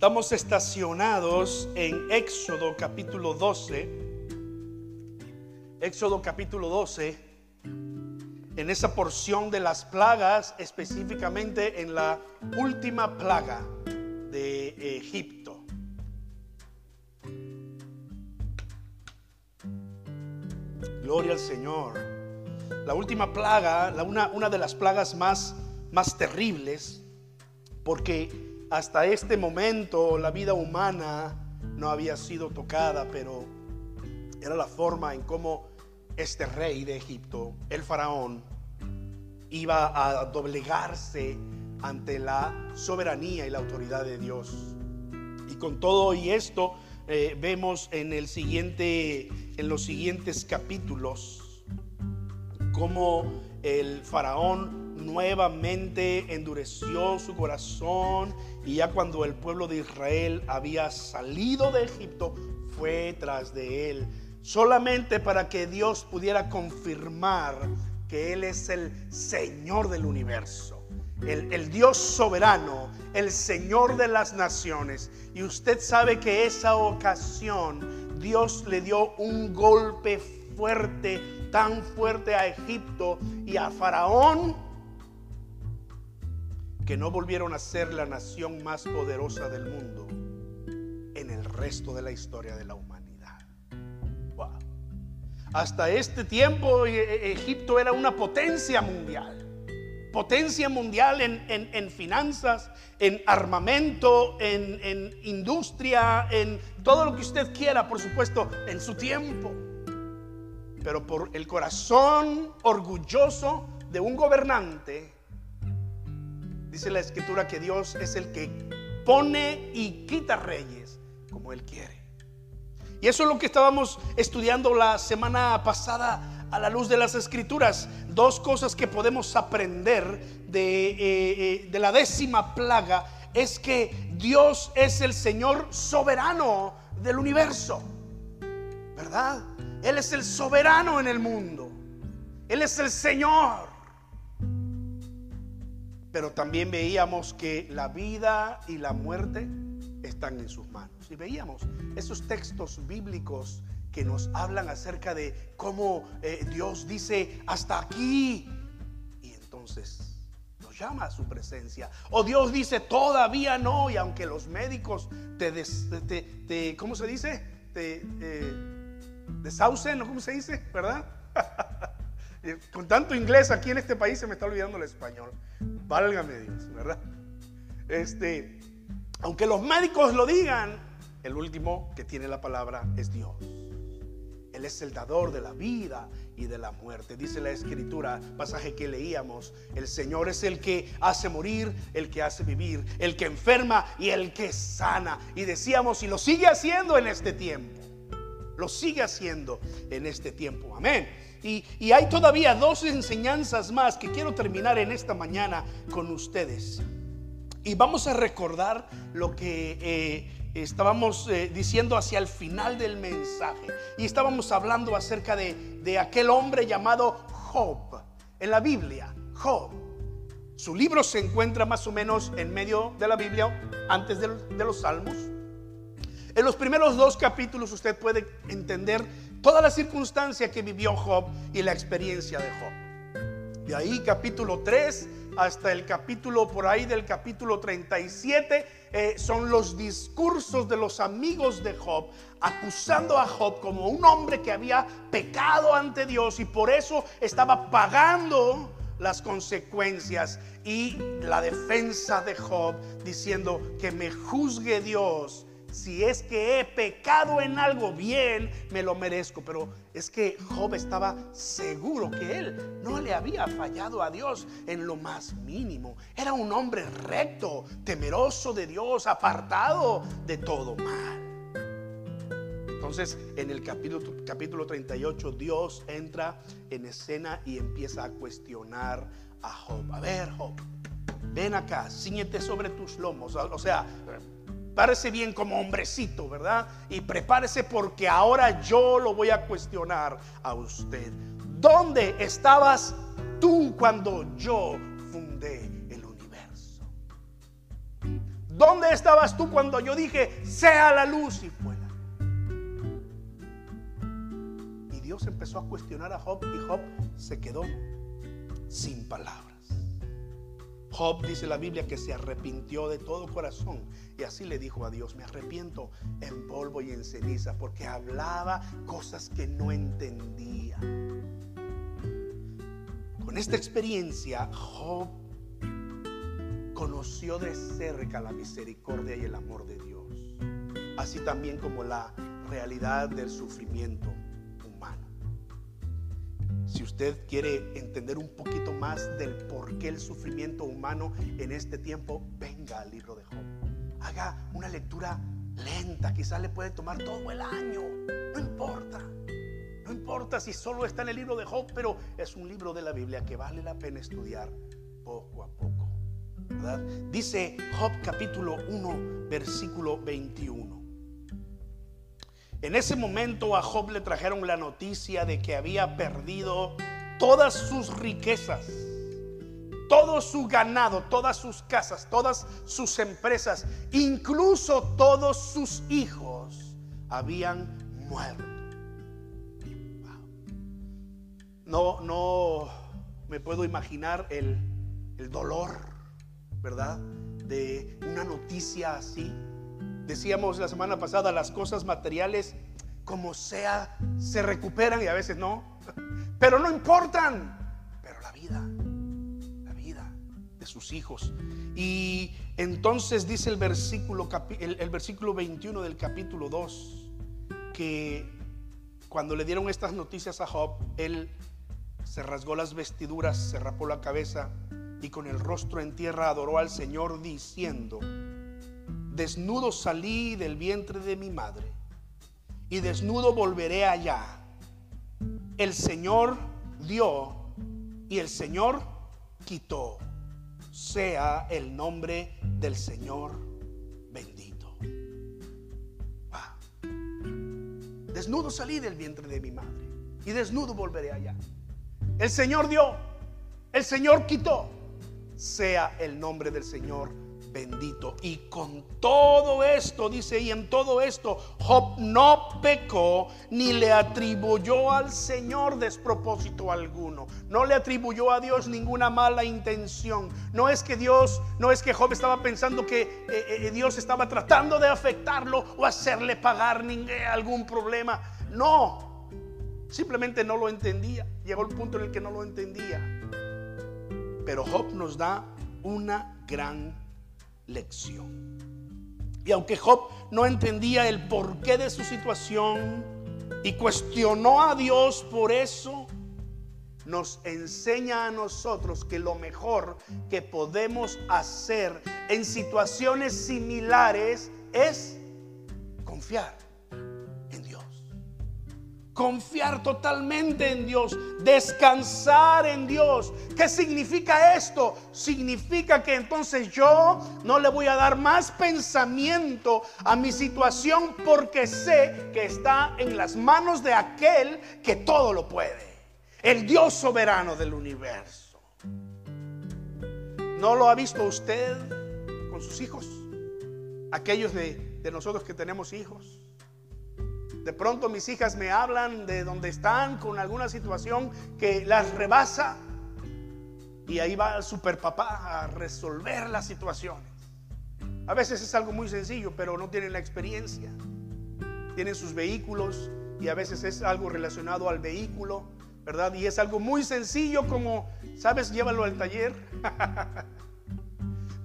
Estamos estacionados en Éxodo capítulo 12. Éxodo capítulo 12. En esa porción de las plagas, específicamente en la última plaga de Egipto. Gloria al Señor. La última plaga, la una, una de las plagas más, más terribles, porque hasta este momento la vida humana no había sido tocada, pero era la forma en cómo este rey de Egipto, el faraón, iba a doblegarse ante la soberanía y la autoridad de Dios. Y con todo y esto eh, vemos en el siguiente, en los siguientes capítulos, cómo el faraón nuevamente endureció su corazón y ya cuando el pueblo de Israel había salido de Egipto, fue tras de él, solamente para que Dios pudiera confirmar que Él es el Señor del universo, el, el Dios soberano, el Señor de las naciones. Y usted sabe que esa ocasión Dios le dio un golpe fuerte, tan fuerte a Egipto y a Faraón que no volvieron a ser la nación más poderosa del mundo en el resto de la historia de la humanidad. Hasta este tiempo e, e, Egipto era una potencia mundial. Potencia mundial en, finanzas, en armamento, en, en industria, en todo lo que usted quiera, por supuesto, en su tiempo. Pero por el corazón orgulloso de un gobernante, Dice la escritura que Dios es el que pone y quita reyes como Él quiere. Y eso es lo que estábamos estudiando la semana pasada a la luz de las escrituras. Dos cosas que podemos aprender de, eh, eh, de la décima plaga es que Dios es el Señor soberano del universo. ¿Verdad? Él es el soberano en el mundo. Él es el Señor pero también veíamos que la vida y la muerte están en sus manos. Y veíamos esos textos bíblicos que nos hablan acerca de cómo eh, Dios dice hasta aquí. Y entonces nos llama a su presencia. O Dios dice todavía no. Y aunque los médicos te, te, ¿cómo se dice? Te eh, desaucen, ¿no? ¿Cómo se dice? ¿Verdad? Con tanto inglés aquí en este país se me está olvidando el español. Válgame Dios, ¿verdad? Este, aunque los médicos lo digan, el último que tiene la palabra es Dios. Él es el dador de la vida y de la muerte. Dice la escritura, pasaje que leíamos, el Señor es el que hace morir, el que hace vivir, el que enferma y el que sana. Y decíamos, y lo sigue haciendo en este tiempo. Lo sigue haciendo en este tiempo. Amén. Y, hay todavía dos enseñanzas más que quiero terminar en esta mañana con ustedes. Y vamos a recordar lo que eh, estábamos eh, diciendo hacia el final del mensaje. Y estábamos hablando acerca de, aquel hombre llamado Job. En la Biblia, Job. Su libro se encuentra más o menos en medio de la Biblia, antes de, de los Salmos. En los primeros dos capítulos usted puede entender toda la circunstancia que vivió Job y la experiencia de Job. De ahí capítulo 3 hasta el capítulo por ahí del capítulo 37 eh, son los discursos de los amigos de Job acusando a Job como un hombre que había pecado ante Dios y por eso estaba pagando las consecuencias y la defensa de Job diciendo que me juzgue Dios si es que he pecado en algo bien, me lo merezco. Pero es que Job estaba seguro que él no le había fallado a Dios en lo más mínimo. Era un hombre recto, temeroso de Dios, apartado de todo mal. Entonces, en el capítulo, capítulo 38, Dios entra en escena y empieza a cuestionar a Job. A ver, Job, ven acá, ciñete sobre tus lomos. O sea, Párese bien como hombrecito, ¿verdad? Y prepárese porque ahora yo lo voy a cuestionar a usted. ¿Dónde estabas tú cuando yo fundé el universo? ¿Dónde estabas tú cuando yo dije, sea la luz y fue la Y Dios empezó a cuestionar a Job y Job se quedó sin palabras. Job dice la Biblia que se arrepintió de todo corazón y así le dijo a Dios, me arrepiento en polvo y en ceniza porque hablaba cosas que no entendía. Con esta experiencia, Job conoció de cerca la misericordia y el amor de Dios, así también como la realidad del sufrimiento. Si usted quiere entender un poquito más del por qué el sufrimiento humano en este tiempo, venga al libro de Job. Haga una lectura lenta, quizás le puede tomar todo el año, no importa. No importa si solo está en el libro de Job, pero es un libro de la Biblia que vale la pena estudiar poco a poco. Dice Job capítulo 1, versículo 21. En ese momento a Job le trajeron la noticia de que había perdido todas sus riquezas, todo su ganado, todas sus casas, todas sus empresas, incluso todos sus hijos habían muerto. No, no me puedo imaginar el, dolor, ¿verdad? De una noticia así. Decíamos la semana pasada, las cosas materiales, como sea, se recuperan y a veces no. Pero no importan. Pero la vida, la vida de sus hijos. Y entonces dice el versículo, el, versículo 21 del capítulo 2, que cuando le dieron estas noticias a Job, él se rasgó las vestiduras, se rapó la cabeza y con el rostro en tierra adoró al Señor diciendo, desnudo salí del vientre de mi madre y desnudo volveré allá. El Señor dio y el Señor quitó. Sea el nombre del Señor bendito. Desnudo salí del vientre de mi madre y desnudo volveré allá. El Señor dio, el Señor quitó. Sea el nombre del Señor bendito. Y con todo esto, dice, y en todo esto, Job no pecó ni le atribuyó al Señor despropósito alguno. No le atribuyó a Dios ninguna mala intención. No es que Dios, no es que Job estaba pensando que eh, eh, Dios estaba tratando de afectarlo o hacerle pagar algún problema. No, Simplemente no lo entendía. Llegó el punto en el que no lo entendía. Pero Job nos da una gran lección. Y aunque Job no entendía el porqué de su situación y cuestionó a Dios por eso, nos enseña a nosotros que lo mejor que podemos hacer en situaciones similares es confiar confiar totalmente en Dios, descansar en Dios. ¿Qué significa esto? Significa que entonces yo no le voy a dar más pensamiento a mi situación porque sé que está en las manos de aquel que todo lo puede, el Dios soberano del universo. ¿No lo ha visto usted con sus hijos? Aquellos de, de nosotros que tenemos hijos. De pronto mis hijas me hablan de donde están con alguna situación que las rebasa. Y ahí va el superpapá a resolver las situaciones. A veces es algo muy sencillo, pero no tienen la experiencia. Tienen sus vehículos y a veces es algo relacionado al vehículo, ¿verdad? Y es algo muy sencillo como, ¿sabes? Llévalo al taller.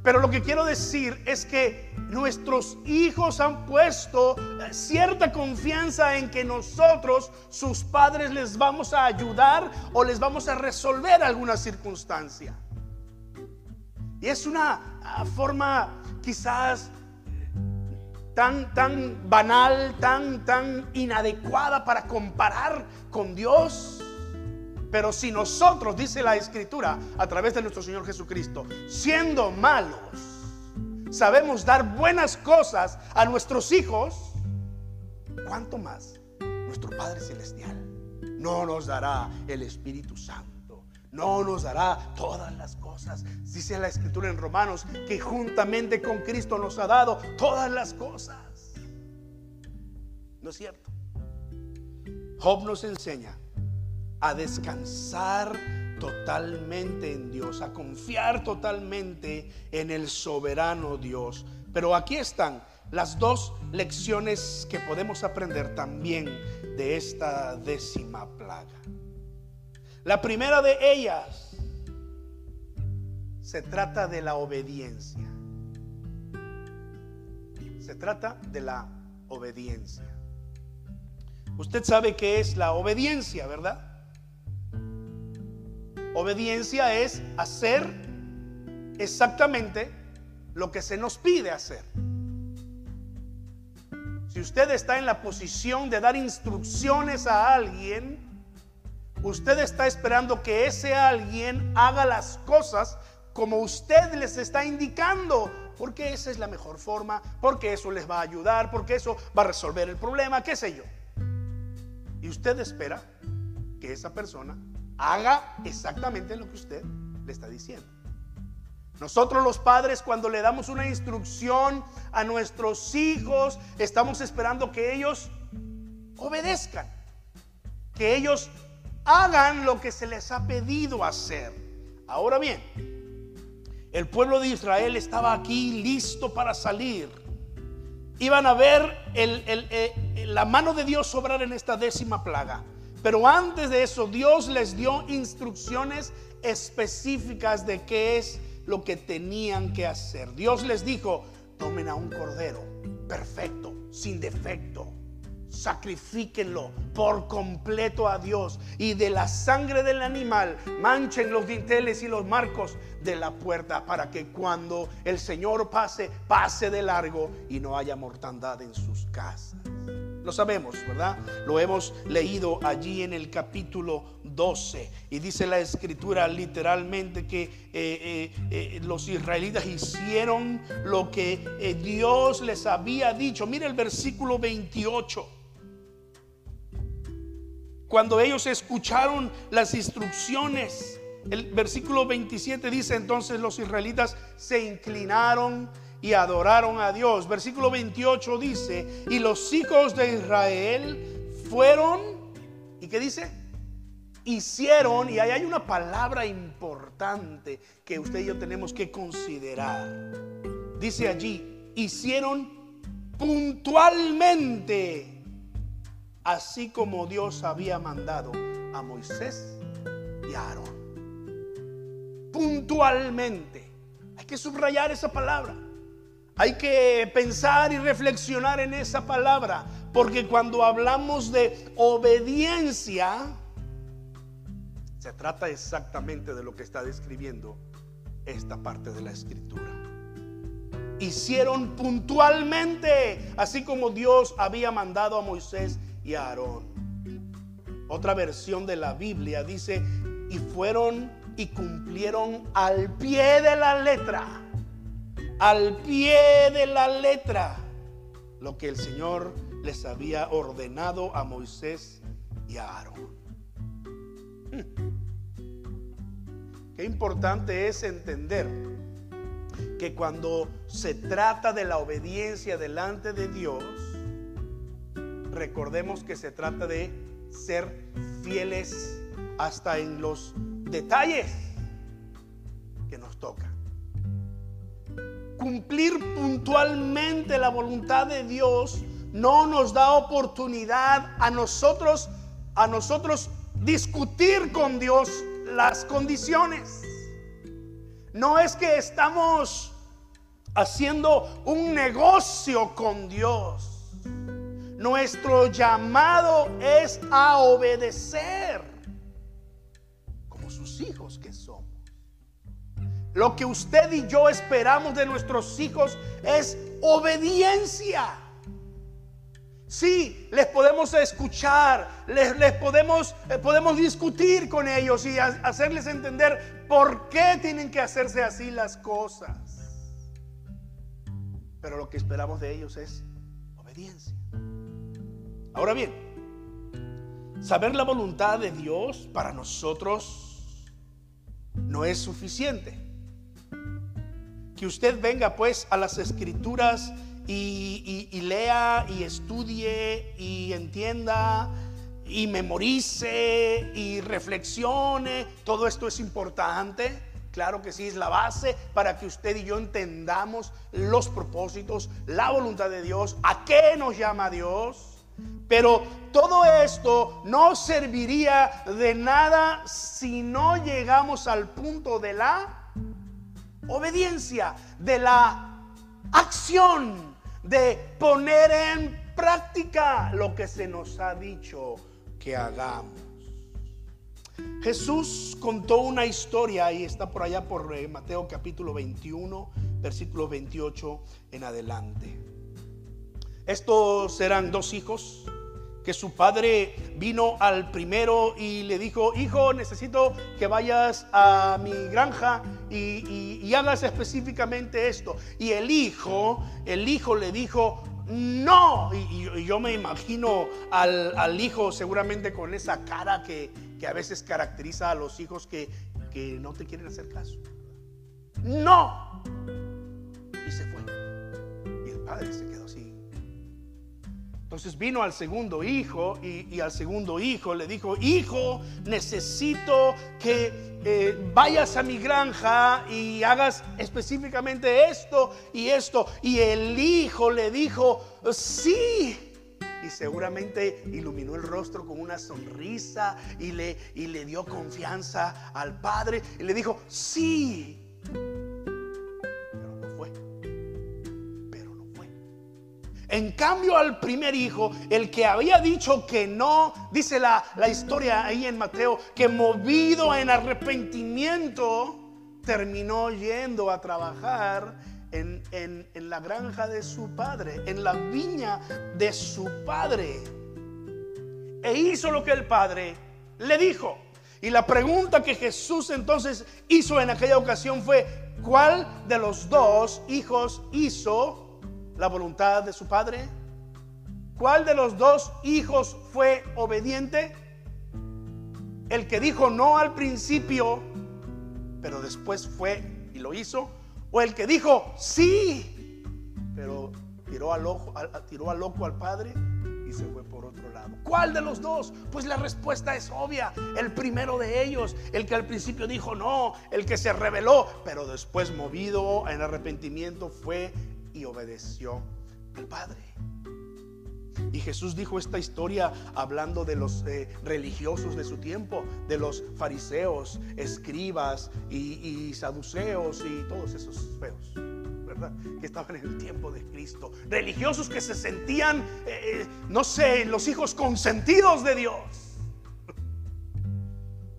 Pero lo que quiero decir es que nuestros hijos han puesto eh, cierta confianza en que nosotros, sus padres, les vamos a ayudar o les vamos a resolver alguna circunstancia. Y es una ah, forma quizás tan, tan banal, tan, tan inadecuada para comparar con Dios. Pero si nosotros, dice la Escritura, a través de nuestro Señor Jesucristo, siendo malos, sabemos dar buenas cosas a nuestros hijos, ¿cuánto más nuestro Padre Celestial no nos dará el Espíritu Santo? no nos dará todas las cosas. Dice la escritura en Romanos que juntamente con Cristo nos ha dado todas las cosas. ¿No es cierto? Job nos enseña a descansar totalmente en Dios, a confiar totalmente en el soberano Dios. Pero aquí están las dos lecciones que podemos aprender también de esta décima plaga. La primera de ellas se trata de la obediencia. Se trata de la obediencia. Usted sabe qué es la obediencia, ¿verdad? Obediencia es hacer exactamente lo que se nos pide hacer. Si usted está en la posición de dar instrucciones a alguien, usted está esperando que ese alguien haga las cosas como usted les está indicando, porque esa es la mejor forma, porque eso les va a ayudar, porque eso va a resolver el problema, qué sé yo. Y usted espera que esa persona haga exactamente lo que usted le está diciendo. Nosotros los padres cuando le damos una instrucción a nuestros hijos, estamos esperando que ellos obedezcan, que ellos hagan lo que se les ha pedido hacer. Ahora bien, el pueblo de Israel estaba aquí listo para salir. Iban a ver eh, la mano de Dios sobrar en esta décima plaga. Pero antes de eso, Dios les dio instrucciones específicas de qué es lo que tenían que hacer. Dios les dijo, tomen a un cordero perfecto, sin defecto. Sacrifíquenlo por completo a Dios y de la sangre del animal manchen los dinteles y los marcos de la puerta para que cuando el Señor pase, pase de largo y no haya mortandad en sus casas. Lo sabemos, ¿verdad? Lo hemos leído allí en el capítulo 12. Y dice la escritura literalmente que eh, eh, eh, los israelitas hicieron lo que Dios les había dicho. Mire el versículo 28. Cuando ellos escucharon las instrucciones, el versículo 27 dice entonces los israelitas se inclinaron y adoraron a Dios. Versículo 28 dice, y los hijos de Israel fueron, ¿y qué dice? Hicieron, y ahí hay una palabra importante que usted y yo tenemos que considerar. Dice allí, hicieron puntualmente, así como Dios había mandado a Moisés y a Aarón. Puntualmente. Hay que subrayar esa palabra. Hay que pensar y reflexionar en esa palabra, porque cuando hablamos de obediencia, se trata exactamente de lo que está describiendo esta parte de la escritura. Hicieron puntualmente, así como Dios había mandado a Moisés y a Aarón. Otra versión de la Biblia dice, y fueron y cumplieron al pie de la letra al pie de la letra lo que el Señor les había ordenado a Moisés y a Aarón. Hmm. Qué importante es entender que cuando se trata de la obediencia delante de Dios, recordemos que se trata de ser fieles hasta en los detalles cumplir puntualmente la voluntad de Dios no nos da oportunidad a nosotros a nosotros discutir con Dios las condiciones. No es que estamos haciendo un negocio con Dios. Nuestro llamado es a obedecer Lo que usted y yo esperamos de nuestros hijos es obediencia. Sí, les podemos escuchar, les, podemos, eh, podemos discutir con ellos y hacerles entender por qué tienen que hacerse así las cosas. Pero lo que esperamos de ellos es obediencia. Ahora bien, saber la voluntad de Dios para nosotros no es suficiente. Que usted venga pues a las escrituras y, y lea y estudie y entienda y memorice y reflexione. Todo esto es importante. Claro que sí, es la base para que usted y yo entendamos los propósitos, la voluntad de Dios, a qué nos llama Dios. Pero todo esto no serviría de nada si no llegamos al punto de la obediencia, de la acción, de poner en práctica lo que se nos ha dicho que hagamos. Jesús contó una historia y está por allá por eh, Mateo capítulo 21, versículo 28 en adelante. Estos eran dos hijos que su padre vino al primero y le dijo, hijo, necesito que vayas a mi granja y, hagas específicamente esto. Y el hijo, el hijo le dijo, no. Y, yo me imagino al, hijo seguramente con esa cara que, a veces caracteriza a los hijos que, que no te quieren hacer caso. No. Y se fue. Y el padre se quedó así. Entonces vino al segundo hijo y, al segundo hijo le dijo, hijo, necesito que eh, vayas a mi granja y hagas específicamente esto y esto. Y el hijo le dijo, sí. Y seguramente iluminó el rostro con una sonrisa y le, y le dio confianza al padre. Y le dijo, sí. En cambio al primer hijo, el que había dicho que no, dice la, historia ahí en Mateo, que movido en arrepentimiento, terminó yendo a trabajar en, en, la granja de su padre, en la viña de su padre. E hizo lo que el padre le dijo. Y la pregunta que Jesús entonces hizo en aquella ocasión fue, ¿cuál de los dos hijos hizo la voluntad de su padre? ¿Cuál de los dos hijos fue obediente? El que dijo no al principio, pero después fue y lo hizo. O el que dijo sí, pero tiró al, ojo, tiró al loco al padre y se fue por otro lado. ¿Cuál de los dos? Pues la respuesta es obvia. El primero de ellos, el que al principio dijo no, el que se rebeló, pero después movido en arrepentimiento fue y obedeció al Padre. Y Jesús dijo esta historia hablando de los eh, religiosos de su tiempo, de los fariseos, escribas y, saduceos y todos esos feos, ¿verdad? Que estaban en el tiempo de Cristo. Religiosos que se sentían, eh, eh, no sé, los hijos consentidos de Dios.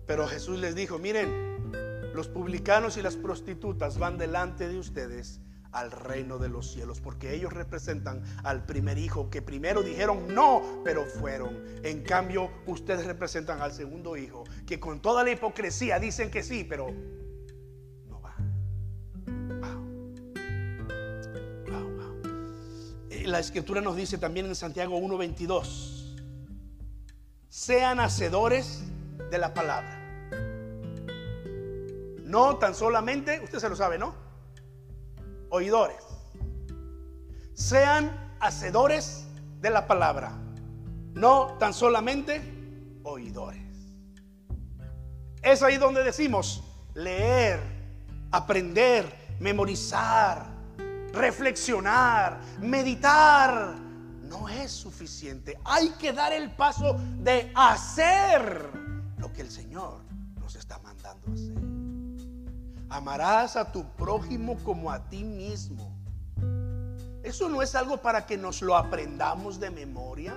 Pero Jesús les dijo, miren, los publicanos y las prostitutas van delante de ustedes al reino de los cielos, porque ellos representan al primer hijo que primero dijeron no, pero fueron. En cambio, ustedes representan al segundo hijo, que con toda la hipocresía dicen que sí, pero no va. Eh, la escritura nos dice también en Santiago 1:22, sean hacedores de la palabra. No tan solamente, usted se lo sabe, ¿no? Oidores. Sean hacedores de la palabra, no tan solamente oidores. Es ahí donde decimos leer, aprender, memorizar, reflexionar, meditar. No es suficiente. Hay que dar el paso de hacer lo que el Señor nos está mandando hacer. Amarás a tu prójimo como a ti mismo. Eso no es algo para que nos lo aprendamos de memoria.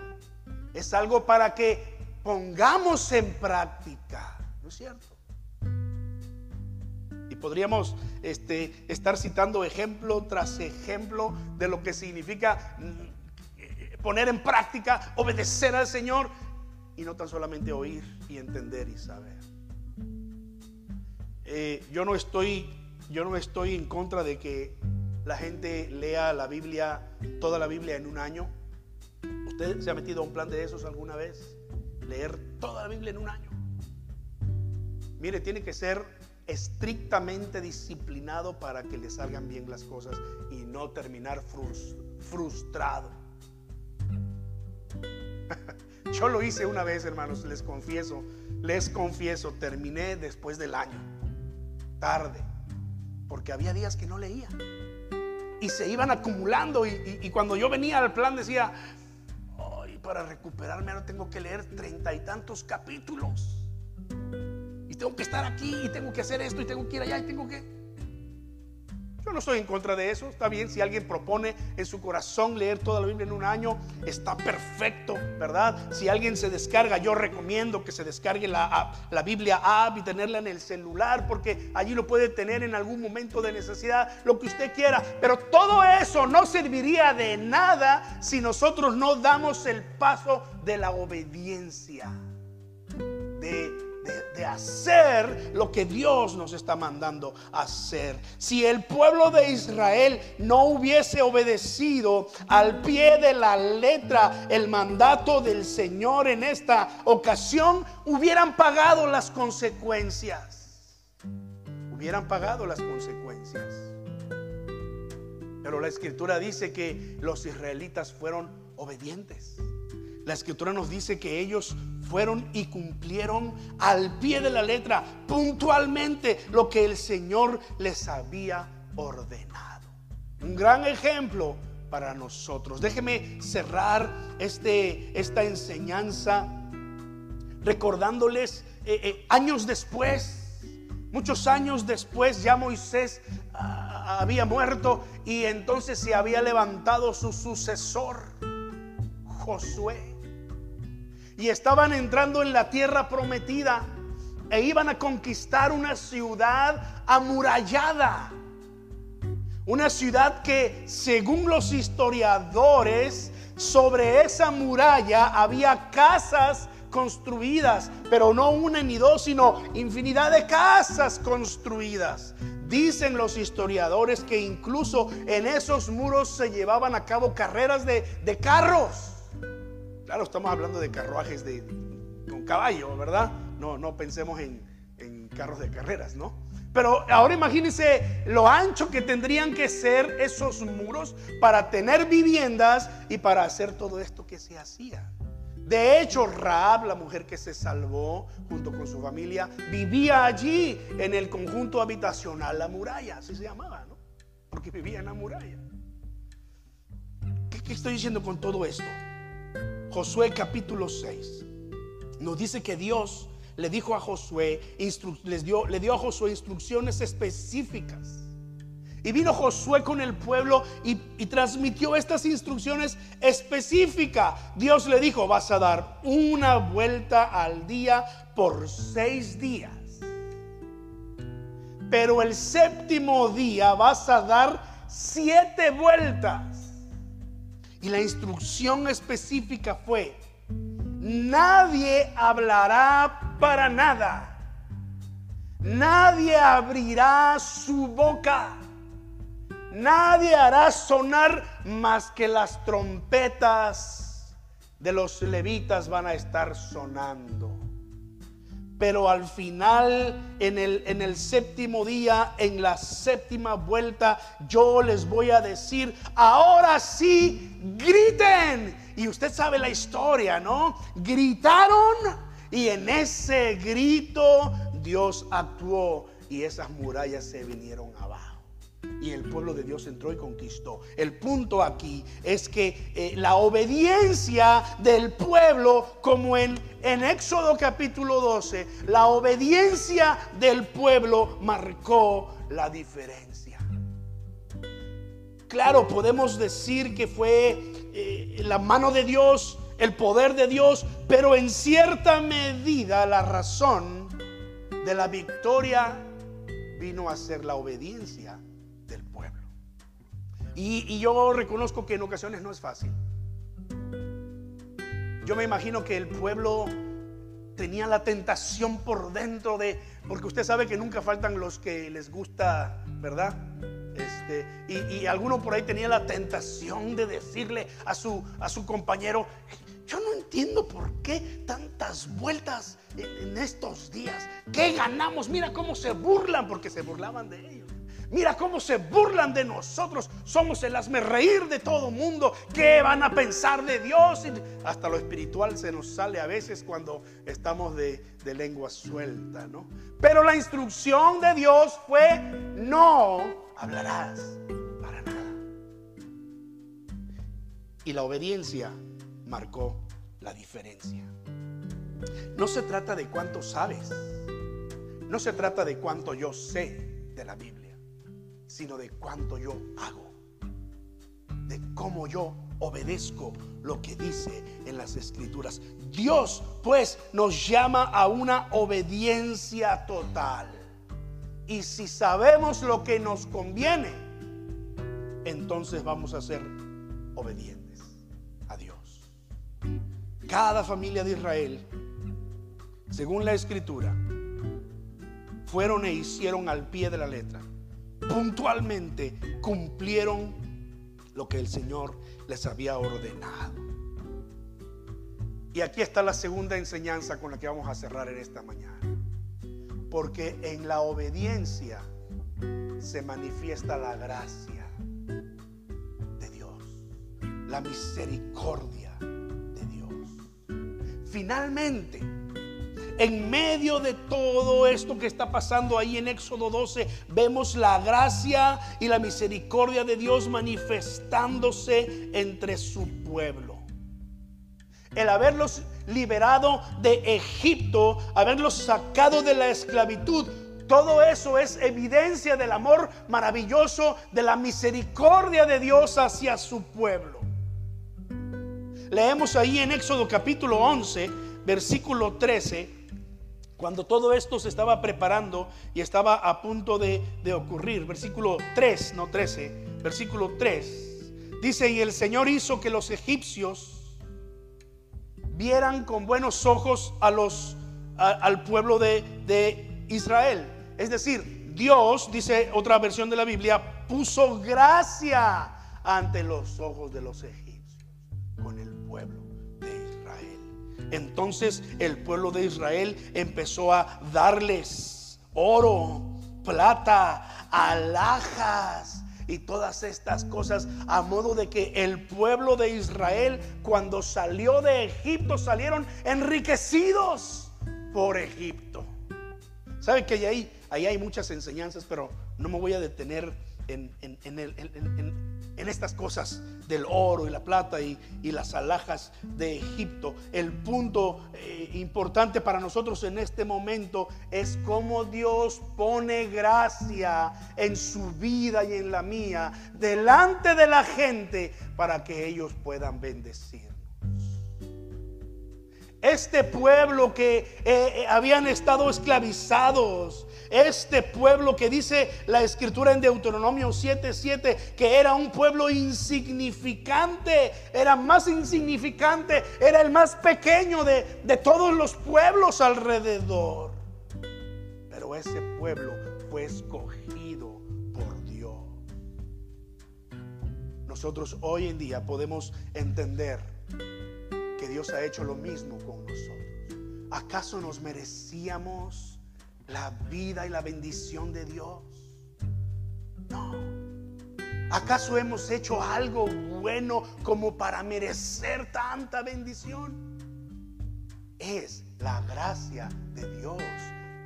Es algo para que pongamos en práctica. ¿No es cierto? Y podríamos este, estar citando ejemplo tras ejemplo de lo que significa mm, poner en práctica, obedecer al Señor y no tan solamente oír y entender y saber. Eh, yo no estoy, yo no estoy en contra de que la gente lea la Biblia, toda la Biblia en un año. ¿Usted se ha metido a un plan de esos alguna vez? Leer toda la Biblia en un año. Mire, tiene que ser estrictamente disciplinado para que le salgan bien las cosas y no terminar frustrado. Yo lo hice una vez, hermanos, les confieso, les confieso, terminé después del año, tarde, porque había días que no leía. Y se iban acumulando y, cuando yo venía al plan decía, para recuperarme ahora tengo que leer treinta y tantos capítulos tengo que estar aquí y tengo que hacer esto y tengo que ir allá y tengo que... Yo no estoy en contra de eso, está bien si alguien propone en su corazón leer toda la Biblia en un año, está perfecto, ¿verdad? Si alguien se descarga, yo recomiendo que se descargue la, la Biblia app y tenerla en el celular, porque allí lo puede tener en algún momento de necesidad, lo que usted quiera. Pero todo eso no serviría de nada si nosotros no damos el paso de la obediencia, de de, hacer lo que Dios nos está mandando hacer. Si el pueblo de Israel no hubiese obedecido al pie de la letra el mandato del Señor en esta ocasión, hubieran pagado las consecuencias. Hubieran pagado las consecuencias. Pero la escritura dice que los israelitas fueron obedientes. La escritura nos dice que ellos fueron y cumplieron al pie de la letra puntualmente lo que el Señor les había ordenado. Un gran ejemplo para nosotros. Déjeme cerrar este, esta enseñanza recordándoles eh, eh, años después, muchos años después, ya Moisés ah, había muerto y entonces se había levantado su sucesor, Josué y estaban entrando en la tierra prometida e iban a conquistar una ciudad amurallada. Una ciudad que, según los historiadores, sobre esa muralla había casas construidas, pero no una ni dos, sino infinidad de casas construidas. Dicen los historiadores que incluso en esos muros se llevaban a cabo carreras de, de carros. Claro, estamos hablando de carruajes de, con caballo, ¿verdad? No, no pensemos en, en carros de carreras, ¿no? Pero ahora imagínense lo ancho que tendrían que ser esos muros para tener viviendas y para hacer todo esto que se hacía. De hecho, Raab, la mujer que se salvó junto con su familia, vivía allí en el conjunto habitacional, la muralla, así se llamaba, ¿no? Porque vivía en la muralla. qué estoy diciendo con todo esto? Josué capítulo 6 nos dice que Dios le dijo a Josué, les dio, le dio a Josué instrucciones específicas. Y vino Josué con el pueblo y, y, transmitió estas instrucciones específicas. Dios le dijo, vas a dar una vuelta al día por seis días. Pero el séptimo día vas a dar siete vueltas. Y la instrucción específica fue, nadie hablará para nada. Nadie abrirá su boca. Nadie hará sonar más que las trompetas de los levitas van a estar sonando. Pero al final, en el, en el séptimo día, en la séptima vuelta, yo les voy a decir, ahora sí, griten. Y usted sabe la historia, ¿no? Gritaron y en ese grito Dios actuó y esas murallas se vinieron abajo y el pueblo de Dios entró y conquistó. El punto aquí es que eh, la obediencia del pueblo, como en, en Éxodo capítulo 12, la obediencia del pueblo marcó la diferencia. Claro, podemos decir que fue eh, la mano de Dios, el poder de Dios, pero en cierta medida la razón de la victoria vino a ser la obediencia y, yo reconozco que en ocasiones no es fácil. Yo me imagino que el pueblo tenía la tentación por dentro de, porque usted sabe que nunca faltan los que les gusta, ¿verdad? Este, y, alguno por ahí tenía la tentación de decirle a su, a su compañero, yo no entiendo por qué tantas vueltas en, estos días. ¿Qué ¿qué ganamos? Mira cómo se burlan porque se burlaban de ellos. Mira cómo se burlan de nosotros. Somos el hazme reír de todo mundo. ¿Qué van a pensar de Dios? hasta lo espiritual se nos sale a veces cuando estamos de, de lengua suelta, ¿no? Pero la instrucción de Dios fue: no hablarás para nada. Y la obediencia marcó la diferencia. No se trata de cuánto sabes. No se trata de cuánto yo sé de la Biblia sino de cuánto yo hago, de cómo yo obedezco lo que dice en las escrituras. Dios pues nos llama a una obediencia total. Y si sabemos lo que nos conviene, entonces vamos a ser obedientes a Dios. Cada familia de Israel, según la escritura, fueron e hicieron al pie de la letra puntualmente cumplieron lo que el Señor les había ordenado. Y aquí está la segunda enseñanza con la que vamos a cerrar en esta mañana. Porque en la obediencia se manifiesta la gracia de Dios, la misericordia de Dios. Finalmente, en medio de todo esto que está pasando ahí en Éxodo 12, vemos la gracia y la misericordia de Dios manifestándose entre su pueblo. El haberlos liberado de Egipto, haberlos sacado de la esclavitud, todo eso es evidencia del amor maravilloso, de la misericordia de Dios hacia su pueblo. Leemos ahí en Éxodo capítulo 11, versículo 13 cuando todo esto se estaba preparando y estaba a punto de, ocurrir, versículo 3, no 13, versículo 3, dice, y el Señor hizo que los egipcios vieran con buenos ojos a los, al pueblo de, de Israel. Es decir, Dios, dice otra versión de la Biblia, puso gracia ante los ojos de los egipcios con el. Entonces el pueblo de Israel empezó a darles oro, plata, alhajas y todas estas cosas a modo de que el pueblo de Israel cuando salió de Egipto salieron enriquecidos por Egipto. ¿Saben que ahí, hay muchas enseñanzas, pero no me voy a detener en, en, el, en estas cosas del oro y la plata y, las alhajas de Egipto. El punto eh, importante para nosotros en este momento es cómo Dios pone gracia en su vida y en la mía delante de la gente para que ellos puedan bendecirnos. Este pueblo que eh, eh, habían estado esclavizados, este pueblo que dice la escritura en Deuteronomio 7:7 que era un pueblo insignificante, era más insignificante, era el más pequeño de, de todos los pueblos alrededor. Pero ese pueblo fue escogido por Dios. Nosotros hoy en día podemos entender que Dios ha hecho lo mismo con nosotros. ¿Acaso nos merecíamos la vida y la bendición de Dios? No. ¿Acaso hemos hecho algo bueno como para merecer tanta bendición? Es la gracia de Dios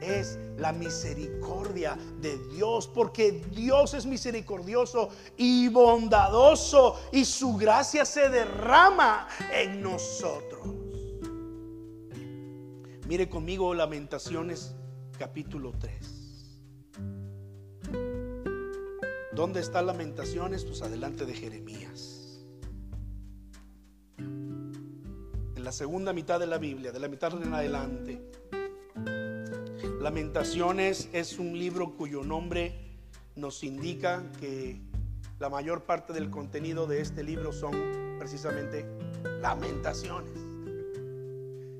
es la misericordia de Dios, porque Dios es misericordioso y bondadoso y su gracia se derrama en nosotros. Mire conmigo Lamentaciones capítulo 3. ¿Dónde está Lamentaciones? Pues adelante de Jeremías. En la segunda mitad de la Biblia, de la mitad en adelante. Lamentaciones es un libro cuyo nombre nos indica que la mayor parte del contenido de este libro son precisamente lamentaciones.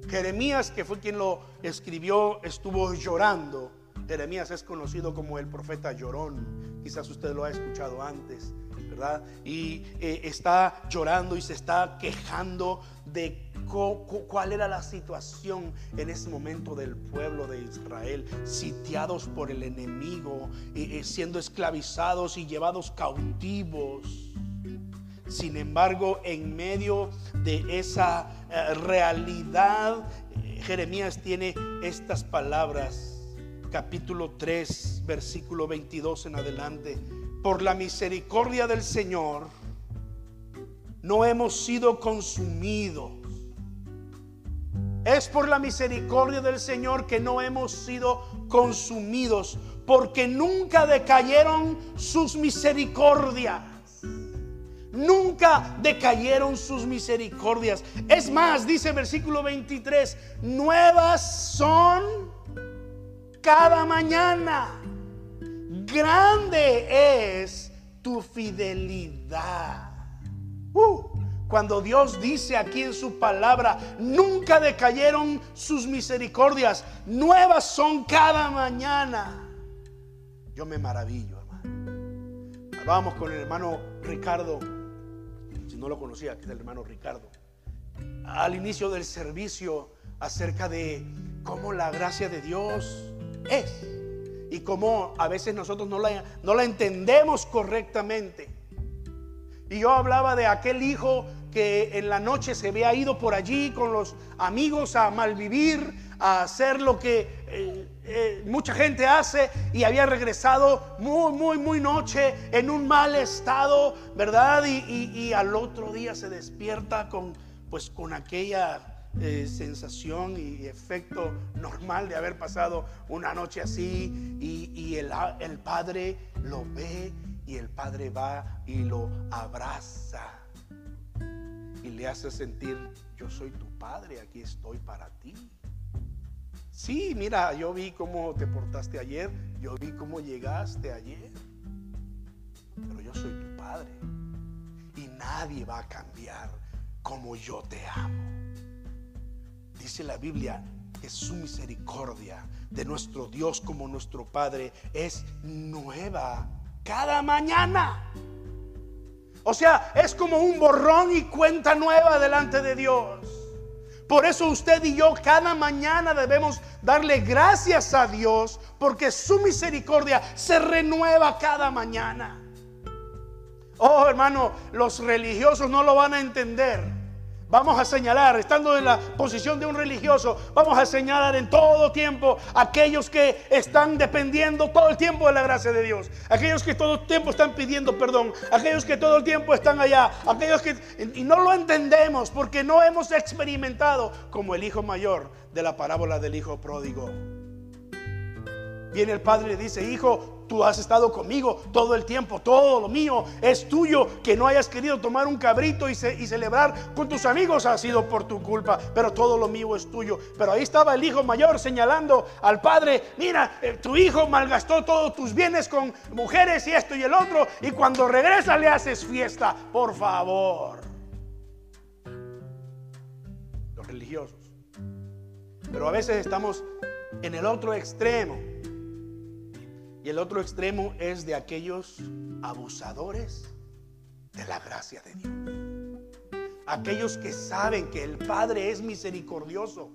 Jeremías, que fue quien lo escribió, estuvo llorando. Jeremías es conocido como el profeta llorón. Quizás usted lo ha escuchado antes, Y eh, está llorando y se está quejando de cuál era la situación en ese momento del pueblo de Israel, sitiados por el enemigo, siendo esclavizados y llevados cautivos. Sin embargo, en medio de esa eh, realidad, eh, Jeremías tiene estas palabras, capítulo 3, versículo 22 en adelante. Por la misericordia del Señor, no hemos sido consumidos. Es por la misericordia del Señor que no hemos sido consumidos, porque nunca decayeron sus misericordias. Nunca decayeron sus misericordias. Es más, dice el versículo 23, nuevas son cada mañana. Grande es tu fidelidad. Uh, cuando Dios dice aquí en su palabra, nunca decayeron sus misericordias, nuevas son cada mañana. Yo me maravillo, hermano. Hablábamos con el hermano Ricardo, si no lo conocía, aquí es el hermano Ricardo, al inicio del servicio acerca de cómo la gracia de Dios es cómo a veces nosotros no la, no la entendemos correctamente. Y yo hablaba de aquel hijo que en la noche se había ido por allí con los amigos a malvivir, a hacer lo que eh, eh, mucha gente hace y había regresado muy, muy, muy noche en un mal estado, ¿verdad? Y, al otro día se despierta con, pues, con aquella eh, sensación y efecto normal de haber pasado una noche así y, el, el padre lo ve y el padre va y lo abraza y le hace sentir, yo soy tu padre, aquí estoy para ti. Sí, mira, yo vi cómo te portaste ayer, yo vi cómo llegaste ayer, pero yo soy tu padre y nadie va a cambiar como yo te amo. Dice la Biblia que su misericordia de nuestro Dios como nuestro Padre es nueva cada mañana. O sea, es como un borrón y cuenta nueva delante de Dios. Por eso usted y yo cada mañana debemos darle gracias a Dios porque su misericordia se renueva cada mañana. Oh hermano, los religiosos no lo van a entender. Vamos a señalar, estando en la posición de un religioso, vamos a señalar en todo tiempo aquellos que están dependiendo todo el tiempo de la gracia de Dios, aquellos que todo el tiempo están pidiendo perdón, aquellos que todo el tiempo están allá, aquellos que y no lo entendemos porque no hemos experimentado como el hijo mayor de la parábola del hijo pródigo. Viene el padre y le dice, hijo, Tú has estado conmigo todo el tiempo, todo lo mío es tuyo. Que no hayas querido tomar un cabrito y, celebrar con tus amigos ha sido por tu culpa, pero todo lo mío es tuyo. Pero ahí estaba el hijo mayor señalando al padre, mira, eh, tu hijo malgastó todos tus bienes con mujeres y esto y el otro, y cuando regresa le haces fiesta, por favor. Los religiosos. Pero a veces estamos en el otro extremo y el otro extremo es de aquellos abusadores de la gracia de Dios. Aquellos que saben que el Padre es misericordioso.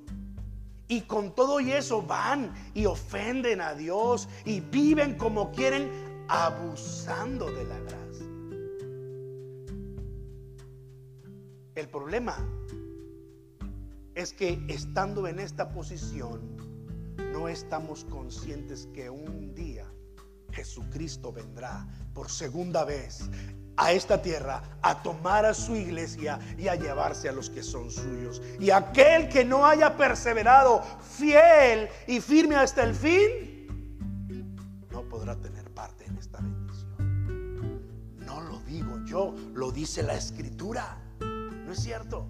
Y con todo y eso van y ofenden a Dios y viven como quieren abusando de la gracia. El problema es que estando en esta posición no estamos conscientes que un día Jesucristo vendrá por segunda vez a esta tierra a tomar a su iglesia y a llevarse a los que son suyos. Y aquel que no haya perseverado fiel y firme hasta el fin, no podrá tener parte en esta bendición. No lo digo yo, lo dice la escritura. ¿No es cierto?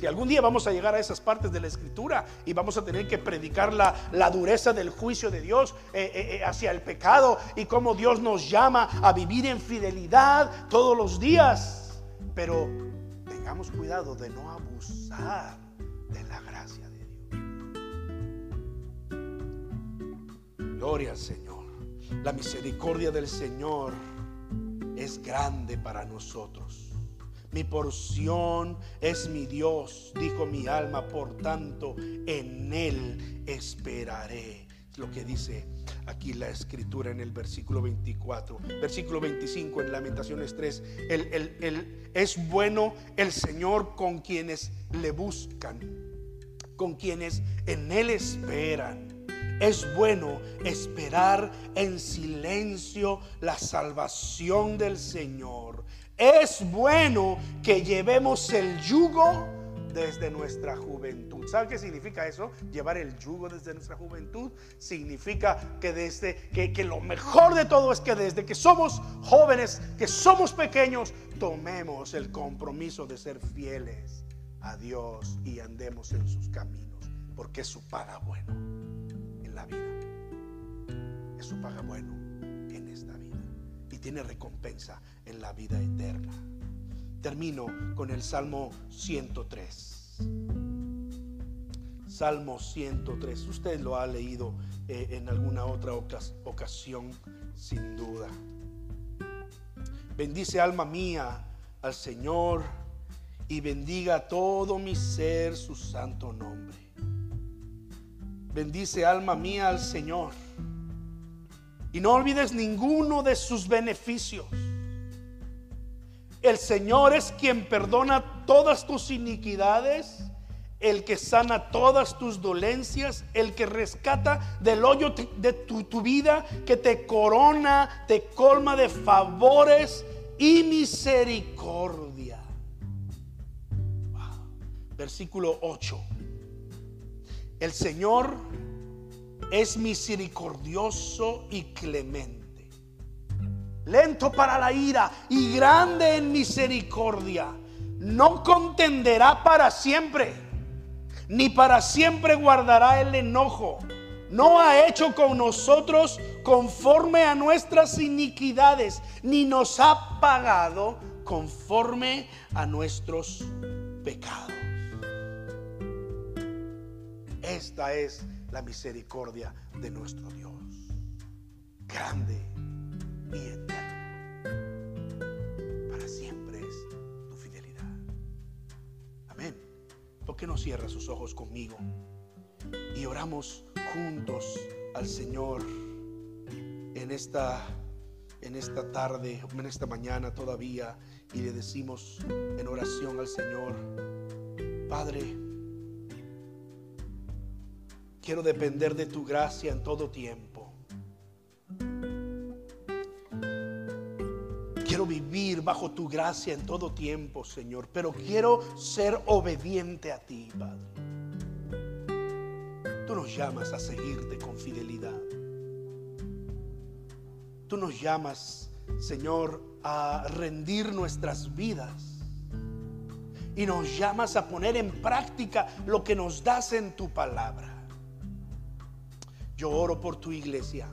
Si algún día vamos a llegar a esas partes de la escritura y vamos a tener que predicar la, la dureza del juicio de Dios eh, eh, eh, hacia el pecado y cómo Dios nos llama a vivir en fidelidad todos los días. Pero tengamos cuidado de no abusar de la gracia de Dios. Gloria al Señor. La misericordia del Señor es grande para nosotros Mi porción es mi Dios, dijo mi alma, por tanto en Él esperaré. Es lo que dice aquí la escritura en el versículo 24. Versículo 25 en Lamentaciones 3. El, es bueno el Señor con quienes le buscan, con quienes en Él esperan. Es bueno esperar en silencio la salvación del Señor. Es bueno que llevemos el yugo desde nuestra juventud. ¿Sabe qué significa eso? Llevar el yugo desde nuestra juventud significa que desde que, que, lo mejor de todo es que desde que somos jóvenes, que somos pequeños, tomemos el compromiso de ser fieles a Dios y andemos en sus caminos, porque es su paga bueno en la vida. Es su paga bueno tiene recompensa en la vida eterna. Termino con el Salmo 103. Salmo 103. Usted lo ha leído eh, en alguna otra ocasión, sin duda. Bendice alma mía al Señor y bendiga todo mi ser su santo nombre. Bendice alma mía al Señor y no olvides ninguno de sus beneficios el Señor es quien perdona todas tus iniquidades, el que sana todas tus dolencias, el que rescata del hoyo de tu, vida, que te corona, te colma de favores y misericordia. Versículo 8. El Señor es misericordioso y clemente lento para la ira y grande en misericordia. No contenderá para siempre, ni para siempre guardará el enojo. No ha hecho con nosotros conforme a nuestras iniquidades, ni nos ha pagado conforme a nuestros pecados. Esta es la misericordia de nuestro Dios. Grande y eterna. Para siempre es tu fidelidad. Amén. ¿Por qué no cierra sus ojos conmigo? Y oramos juntos al Señor en esta, en esta tarde, en esta mañana todavía, y le decimos en oración al Señor, Padre, quiero depender de tu gracia en todo tiempo. Quiero vivir bajo tu gracia en todo tiempo, Señor, pero quiero ser obediente a ti, Padre. Tú nos llamas a seguirte con fidelidad. Tú nos llamas, Señor, a rendir nuestras vidas. Y nos llamas a poner en práctica lo que nos das en tu palabra. Yo oro por tu iglesia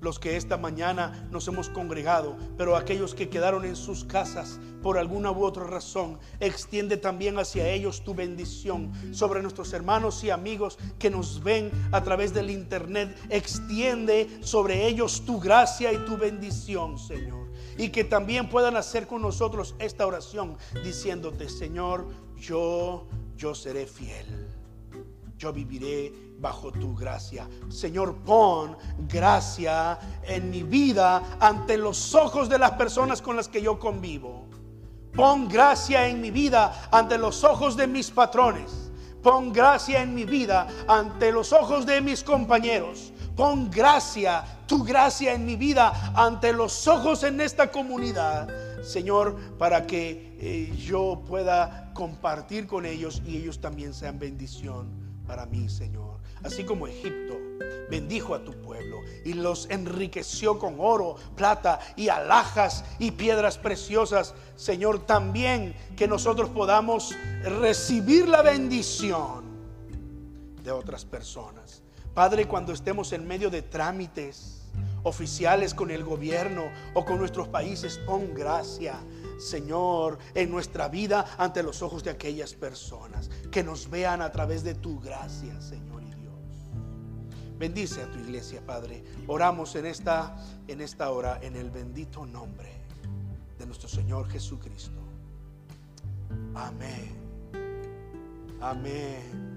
los que esta mañana nos hemos congregado, pero aquellos que quedaron en sus casas por alguna u otra razón, extiende también hacia ellos tu bendición. Sobre nuestros hermanos y amigos que nos ven a través del internet, extiende sobre ellos tu gracia y tu bendición, Señor. Y que también puedan hacer con nosotros esta oración diciéndote, Señor, yo, yo seré fiel. Yo viviré bajo tu gracia. Señor, pon gracia en mi vida ante los ojos de las personas con las que yo convivo. Pon gracia en mi vida ante los ojos de mis patrones. Pon gracia en mi vida ante los ojos de mis compañeros. Pon gracia, tu gracia en mi vida ante los ojos en esta comunidad. Señor, para que eh, yo pueda compartir con ellos y ellos también sean bendición para mí, Señor así como Egipto bendijo a tu pueblo y los enriqueció con oro, plata y alhajas y piedras preciosas. Señor, también que nosotros podamos recibir la bendición de otras personas. Padre, cuando estemos en medio de trámites oficiales con el gobierno o con nuestros países, pon gracia. Señor, en nuestra vida ante los ojos de aquellas personas que nos vean a través de tu gracia, Señor. Bendice a tu iglesia, Padre. Oramos en esta, en esta hora en el bendito nombre de nuestro Señor Jesucristo. Amén. Amén.